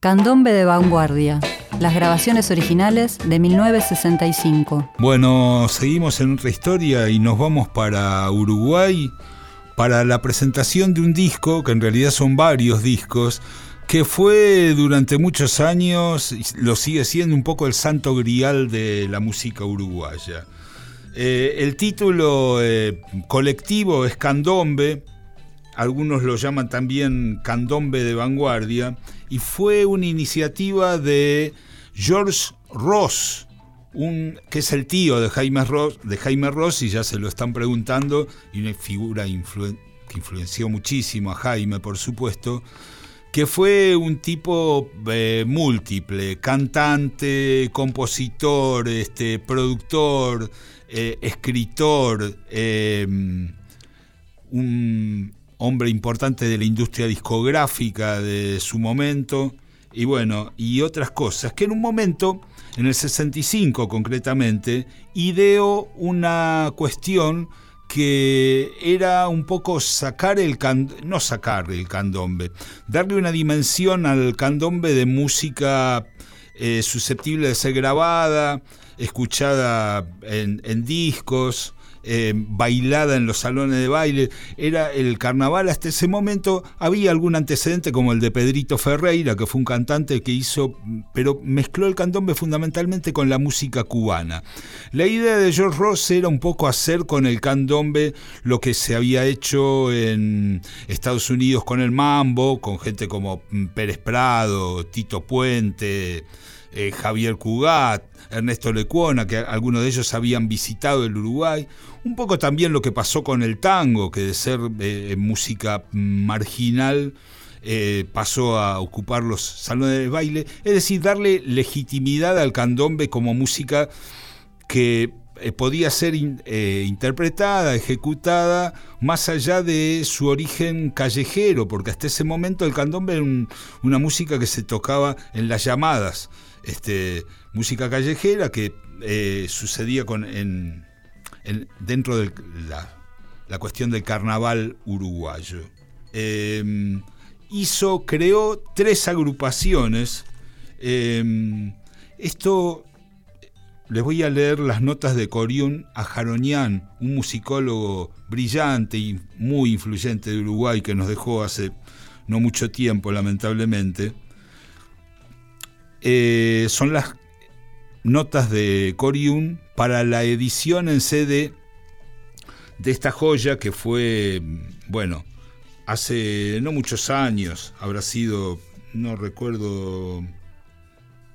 Candombe de Vanguardia. Las grabaciones originales de 1965. Bueno, seguimos en otra historia y nos vamos para Uruguay para la presentación de un disco, que en realidad son varios discos, que fue durante muchos años, lo sigue siendo un poco el santo grial de la música uruguaya. Eh, el título eh, colectivo es Candombe, algunos lo llaman también Candombe de Vanguardia, y fue una iniciativa de George Ross, que es el tío de Jaime, Ross, de Jaime Ross, y ya se lo están preguntando, y una figura que influenció muchísimo a Jaime, por supuesto, que fue un tipo eh, múltiple, cantante, compositor, este, productor, eh, escritor, eh, un hombre importante de la industria discográfica de su momento, y bueno, y otras cosas, que en un momento, en el 65 concretamente, ideó una cuestión que era un poco sacar el candombe, no sacar el candombe, darle una dimensión al candombe de música eh, susceptible de ser grabada, escuchada en discos, eh, bailada en los salones de baile, era el carnaval hasta ese momento, había algún antecedente como el de Pedrito Ferreira, que fue un cantante que hizo, pero mezcló el candombe fundamentalmente con la música cubana. La idea de George Ross era un poco hacer con el candombe lo que se había hecho en Estados Unidos con el mambo, con gente como Pérez Prado, Tito Puente, eh, Javier Cugat, Ernesto Lecuona, que algunos de ellos habían visitado el Uruguay. Un poco también lo que pasó con el tango, que de ser eh, música marginal eh, pasó a ocupar los salones de baile. Es decir, darle legitimidad al candombe como música que podía ser interpretada, ejecutada, más allá de su origen callejero, porque hasta ese momento el candombe era una música que se tocaba en las llamadas este, música callejera que eh, sucedía con, en, dentro de la, cuestión del carnaval uruguayo. Em, hizo, creó tres agrupaciones. Em, esto les voy a leer las notas de Corión Ajaronian, un musicólogo brillante y muy influyente de Uruguay que nos dejó hace no mucho tiempo, lamentablemente. Eh, son las notas de Corium para la edición en CD de esta joya que fue, bueno, hace no muchos años, habrá sido, no recuerdo,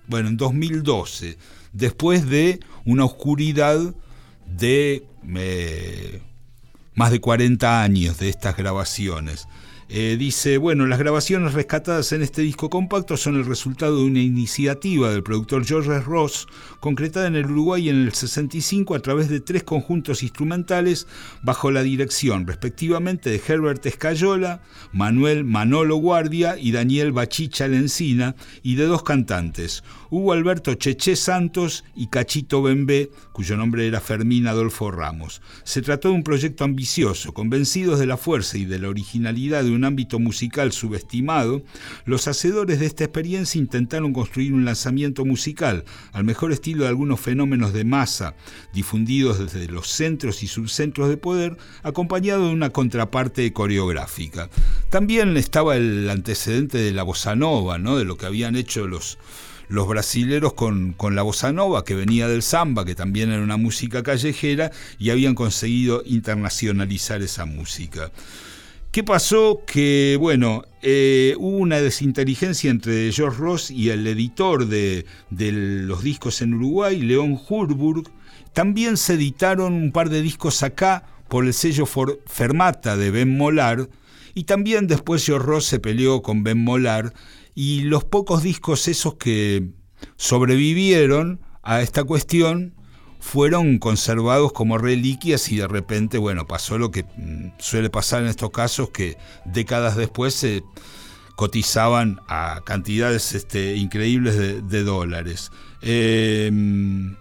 bueno, en 2012, después de una oscuridad de eh, más de 40 años de estas grabaciones. Eh, dice, bueno, las grabaciones rescatadas en este disco compacto son el resultado de una iniciativa del productor George Ross, concretada en el Uruguay en el 65 a través de tres conjuntos instrumentales bajo la dirección respectivamente de Herbert Escayola, Manuel Manolo Guardia y Daniel Bachicha Lencina, y de dos cantantes, Hugo Alberto Cheche Santos y Cachito Bembé, cuyo nombre era Fermín Adolfo Ramos. Se trató de un proyecto ambicioso, convencidos de la fuerza y de la originalidad de ámbito musical subestimado, los hacedores de esta experiencia intentaron construir un lanzamiento musical al mejor estilo de algunos fenómenos de masa difundidos desde los centros y subcentros de poder, acompañado de una contraparte coreográfica. También estaba el antecedente de la bossa nova, ¿no? de lo que habían hecho los los brasileros con, con, la bossa nova, que venía del samba, que también era una música callejera, y habían conseguido internacionalizar esa música. ¿Qué pasó? Que, bueno, eh, hubo una desinteligencia entre George Ross y el editor de, los discos en Uruguay, León Hurburg. También se editaron un par de discos acá por el sello Fermata de Ben Molar. Y también después George Ross se peleó con Ben Molar. Y los pocos discos esos que sobrevivieron a esta cuestión fueron conservados como reliquias y de repente, bueno, pasó lo que mm, suele pasar en estos casos, que décadas después se cotizaban a cantidades este, increíbles de, dólares. Em,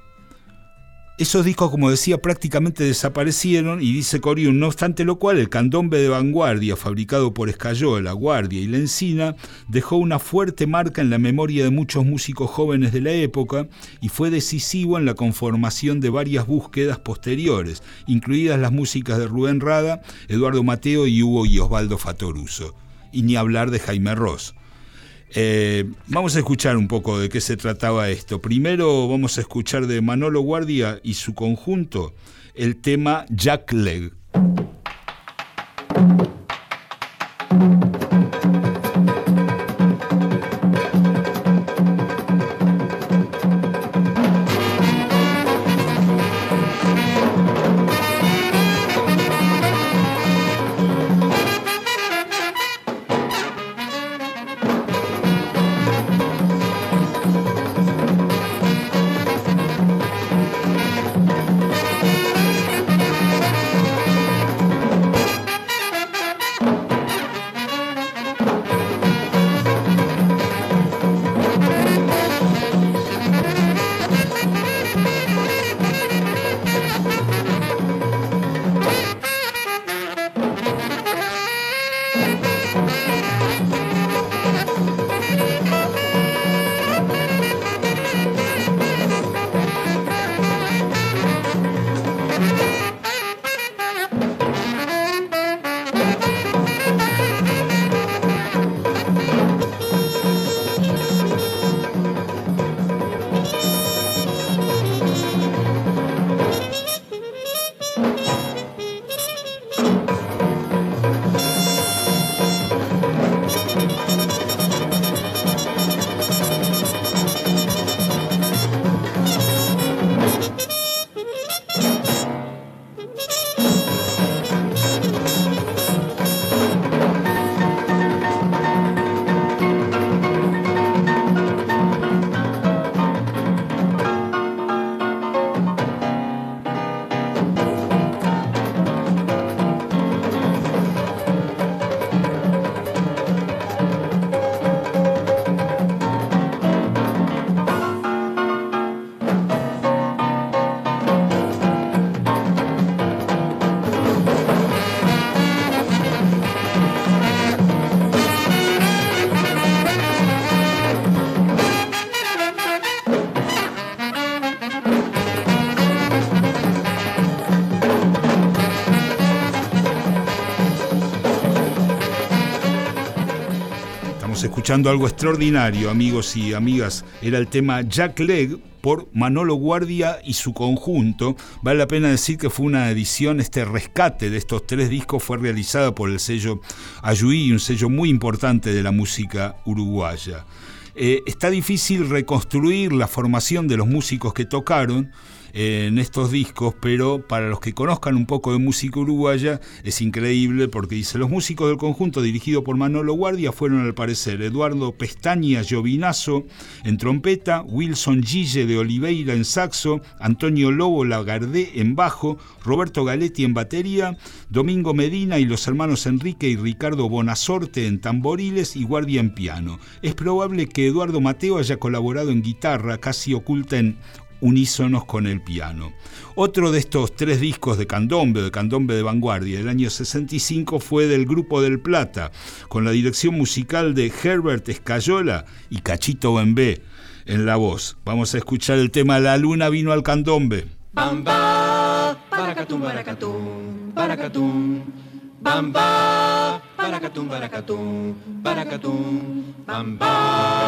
esos discos, como decía, prácticamente desaparecieron y dice Corium, no obstante lo cual, el candombe de vanguardia, fabricado por Escayola, Guardia y La Encina, dejó una fuerte marca en la memoria de muchos músicos jóvenes de la época y fue decisivo en la conformación de varias búsquedas posteriores, incluidas las músicas de Rubén Rada, Eduardo Mateo y Hugo y Osvaldo Fatoruso. Y ni hablar de Jaime Ross. Eh, vamos a escuchar un poco de qué se trataba esto. Primero vamos a escuchar de Manolo Guardia y su conjunto el tema Jack Leg. Escuchando algo extraordinario, amigos y amigas. Era el tema Jack Leg por Manolo Guardia y su conjunto. Vale la pena decir que fue una edición, este rescate de estos tres discos fue realizada por el sello Ayuí, un sello muy importante de la música uruguaya. Eh, está difícil reconstruir la formación de los músicos que tocaron, en estos discos, pero para los que conozcan un poco de música uruguaya es increíble porque dice, los músicos del conjunto dirigido por Manolo Guardia fueron al parecer Eduardo Pestaña Llovinazo en trompeta, Wilson Gille de Oliveira en saxo, Antonio Lobo Lagardé en bajo, Roberto Galetti en batería, Domingo Medina y los hermanos Enrique y Ricardo Bonasorte en tamboriles y Guardia en piano. Es probable que Eduardo Mateo haya colaborado en guitarra, casi oculta en unísonos con el piano. Otro de estos tres discos de candombe, de candombe de vanguardia, del año 65 fue del Grupo del Plata, con la dirección musical de Herbert Escayola y Cachito Bembé en la voz. Vamos a escuchar el tema La luna vino al candombe. Bamba, baracatum, baracatum, baracatum. Bamba, baracatum, baracatum, baracatum. Bamba.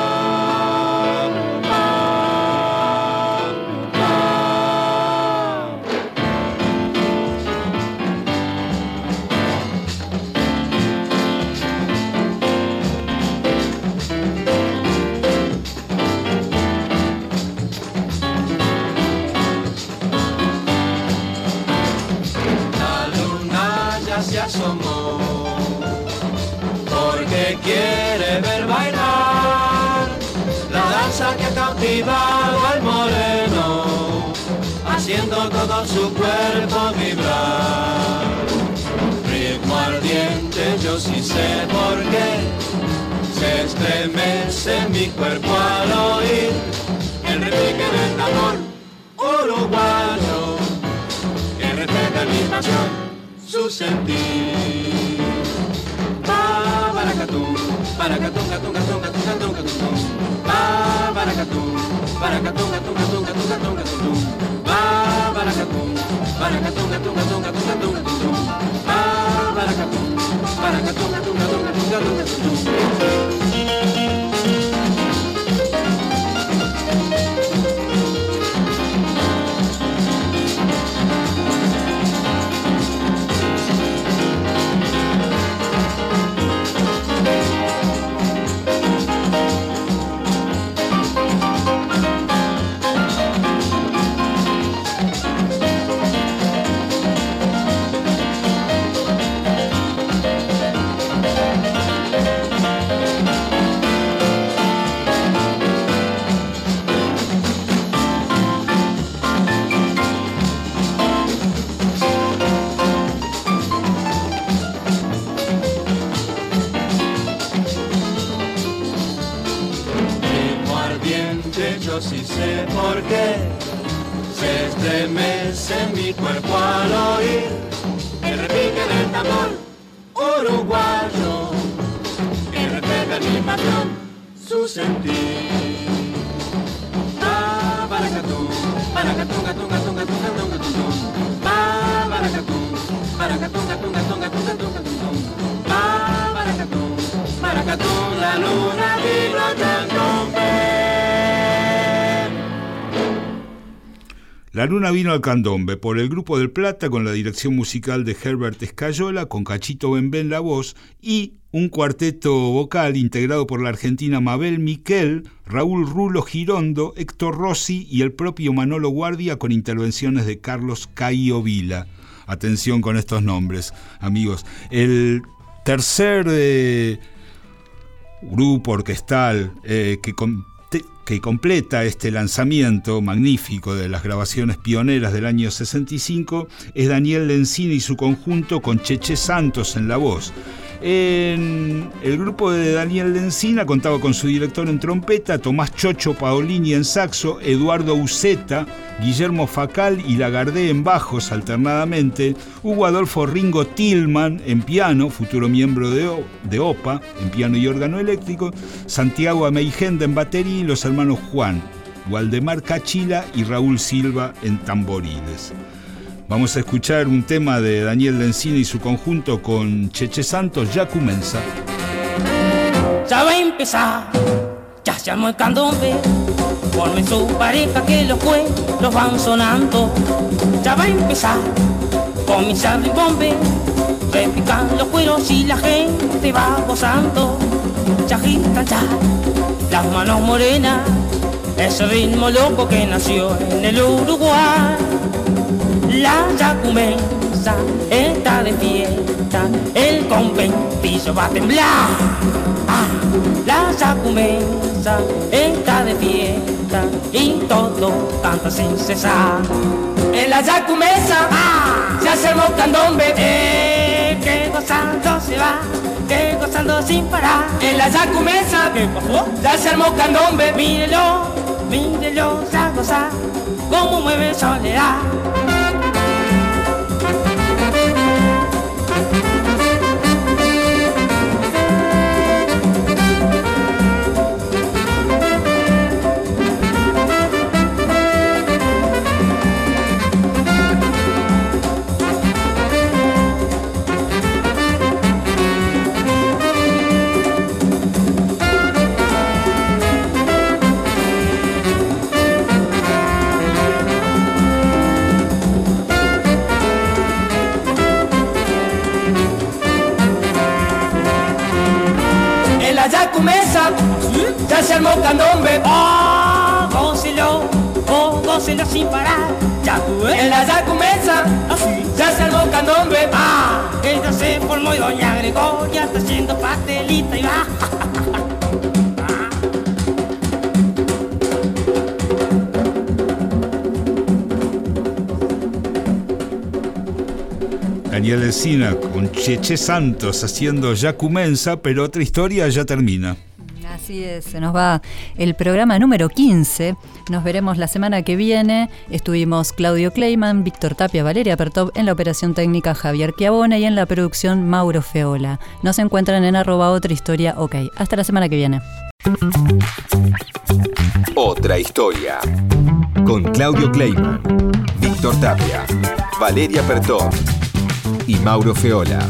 Cautivado al moreno, haciendo todo su cuerpo vibrar. Ritmo ardiente, yo sí sé por qué, se estremece mi cuerpo al oír el repique del tambor uruguayo. animación, su sentir. Pa, baracatú, baracatún, gatún, gatún, gatún, gatún, gatún, gatún, gatún, gatún, gatún, Pa, baracatú, baracatún, gatún, gatún, gatún, gatún, gatún, Pa, yo sí sé por qué se estremece mi cuerpo al oír el repique del tambor uruguayo que refleja animación su sentir. Ah, baracatú, baracatú, gatún, gatún, gatún, gatún, gatún, Ah, baracatú, baracatú, gatún, gatún, gatún, gatún, Ah, baracatú, baracatú, la luna La luna vino al candombe por el Grupo del Plata con la dirección musical de Herbert Escayola, con Cachito Benben en la voz y un cuarteto vocal integrado por la argentina Mabel Miquel, Raúl Rulo Girondo, Héctor Rossi y el propio Manolo Guardia con intervenciones de Carlos Caio Vila. Atención con estos nombres, amigos. El tercer eh, grupo orquestal eh, que, te- que completa este lanzamiento magnífico de las grabaciones pioneras del año 65 es Daniel Lencina y su conjunto con Cheche Santos en la voz. En el grupo de Daniel Lencina contaba con su director en trompeta, Tomás Chocho Paolini en saxo, Eduardo Uceta, Guillermo Facal y Lagardé en bajos alternadamente, Hugo Adolfo Ringo Tillman en piano, futuro miembro de, de OPA, en piano y órgano eléctrico, Santiago Ameigenda en batería y los hermanos Juan, Waldemar Cachila y Raúl Silva en tamboriles. Vamos a escuchar un tema de Daniel Lencina y su conjunto con Cheche Santos, ya comienza. Ya va a empezar, ya armó el candombe. Forme su pareja que los cueros van sonando. Ya va a empezar, comienza el bombe. Repican los cueros y la gente va gozando. Ya agitan ya las manos morenas. Ese ritmo loco que nació en el Uruguay. La yacumensa está de fiesta, el conventillo va a temblar. Ah, la yacumensa está de fiesta y todo canta sin cesar. En la yacumesa ah, se hace el candombe, eh, que gozando se va, que gozando sin parar. En la yacumesa, ¿qué pasó? Ya se armó candombe, mírelo, mírelo, ya goza, cómo mueve soledad. Ya se armó candombe. Oh, gócelo, oh, gócelo sin parar. Yacu, En la yacumesa ya se armó candombe. Ah, que ya se formó y doña Gregoria está haciendo pastelita y va. Daniel Lencina con Cheche Santos haciendo ya comienza, pero otra historia ya termina. Así es, se nos va el programa número 15. Nos veremos la semana que viene. Estuvimos Claudio Kleiman, Víctor Tapia, Valeria Pertov en la operación técnica Javier Chiavone y en la producción Mauro Feola. Nos encuentran en arroba otra historia ok. Hasta la semana que viene. Otra historia. Con Claudio Kleiman, Víctor Tapia, Valeria Pertov y Mauro Feola.